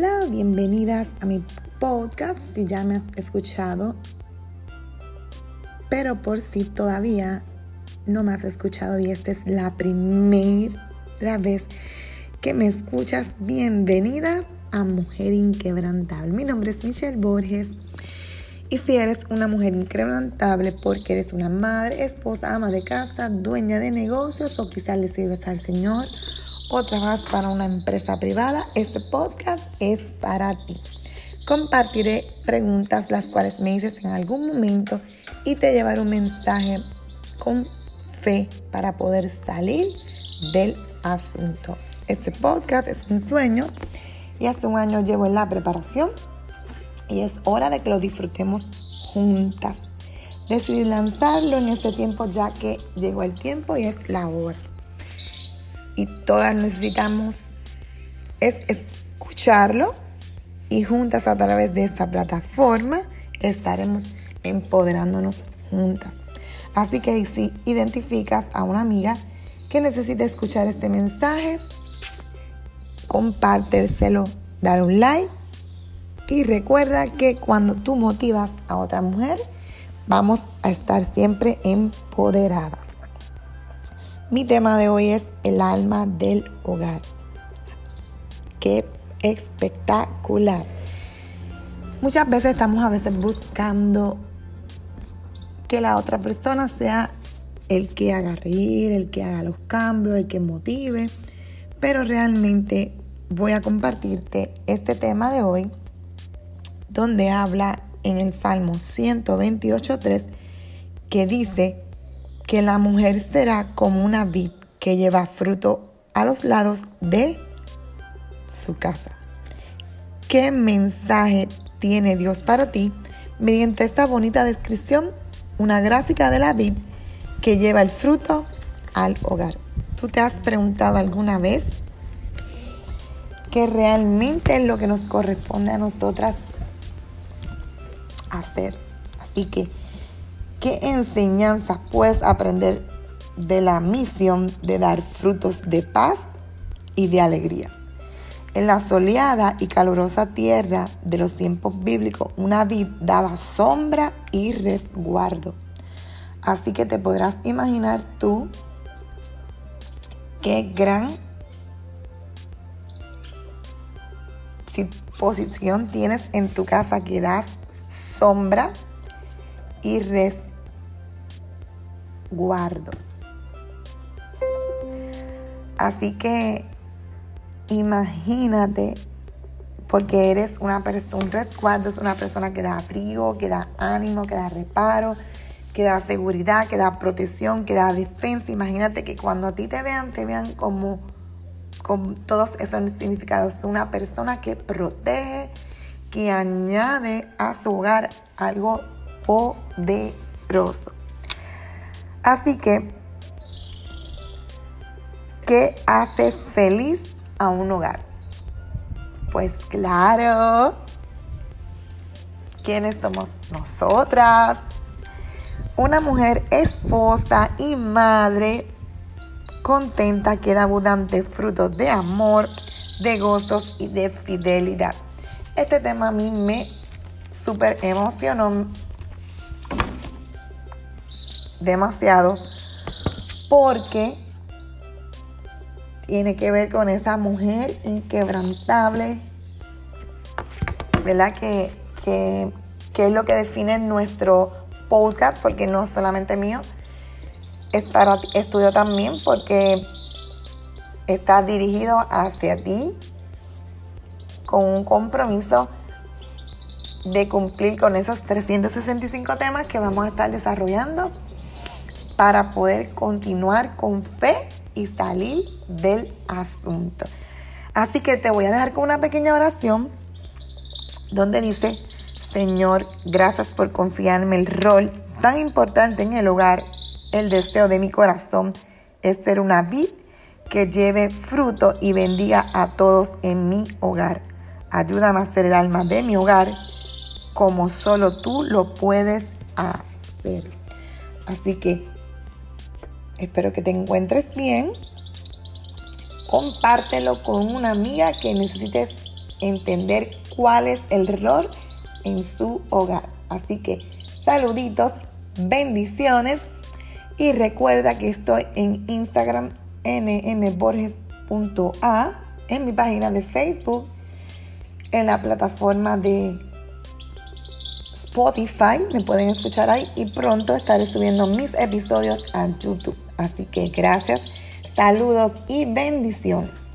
Hola, bienvenidas a mi podcast si ya me has escuchado, pero por si todavía no me has escuchado y esta es la primera vez que me escuchas, bienvenida a Mujer Inquebrantable. Mi nombre es Michelle Borges y si eres una mujer inquebrantable porque eres una madre, esposa, ama de casa, dueña de negocios o quizás le sirves al Señor o trabajas para una empresa privada, este podcast es para ti. Compartiré preguntas las cuales me dices en algún momento y te llevaré un mensaje con fe para poder salir del asunto. Este podcast es un sueño y hace un año llevo en la preparación y es hora de que lo disfrutemos juntas. Decidí lanzarlo en este tiempo ya que llegó el tiempo y es la hora y todas necesitamos es escucharlo y juntas a través de esta plataforma estaremos empoderándonos juntas. Así que si identificas a una amiga que necesita escuchar este mensaje, compártelselo, dar un like y recuerda que cuando tú motivas a otra mujer, vamos a estar siempre empoderadas. Mi tema de hoy es el alma del hogar. Qué espectacular. Muchas veces estamos a veces buscando que la otra persona sea el que haga reír, el que haga los cambios, el que motive, pero realmente voy a compartirte este tema de hoy donde habla en el Salmo 128.3 que dice, que la mujer será como una vid que lleva fruto a los lados de su casa. ¿Qué mensaje tiene Dios para ti mediante esta bonita descripción? Una gráfica de la vid que lleva el fruto al hogar. ¿Tú te has preguntado alguna vez qué realmente es lo que nos corresponde a nosotras hacer? Así que ¿Qué enseñanza puedes aprender de la misión de dar frutos de paz y de alegría? En la soleada y calurosa tierra de los tiempos bíblicos, una vid daba sombra y resguardo. Así que te podrás imaginar tú qué gran posición tienes en tu casa que das sombra y resguardo guardo. Así que imagínate, porque eres una persona, un resguardo es una persona que da abrigo, que da ánimo, que da reparo, que da seguridad, que da protección, que da defensa. Imagínate que cuando a ti te vean, te vean como con todos esos significados. Una persona que protege, que añade a su hogar algo poderoso. Así que, ¿qué hace feliz a un hogar? Pues claro, ¿quiénes somos nosotras? Una mujer esposa y madre contenta que da abundante frutos de amor, de gozos y de fidelidad. Este tema a mí me súper emocionó demasiado porque tiene que ver con esa mujer inquebrantable, ¿verdad? Que, que, es lo que define nuestro podcast, porque no solamente mío, es para estudio también, porque está dirigido hacia ti con un compromiso de cumplir con esos 365 temas que vamos a estar desarrollando para poder continuar con fe y salir del asunto. Así que te voy a dejar con una pequeña oración donde dice, Señor, gracias por confiarme el rol tan importante en el hogar. El deseo de mi corazón es ser una vid que lleve fruto y bendiga a todos en mi hogar. Ayúdame a ser el alma de mi hogar como solo tú lo puedes hacer. Así que Espero que te encuentres bien. Compártelo con una amiga que necesites entender cuál es el rol en su hogar. Así que saluditos, bendiciones y recuerda que estoy en Instagram nmborges.a, en mi página de Facebook, en la plataforma de Spotify, me pueden escuchar ahí y pronto estaré subiendo mis episodios a YouTube. Así que gracias, saludos y bendiciones.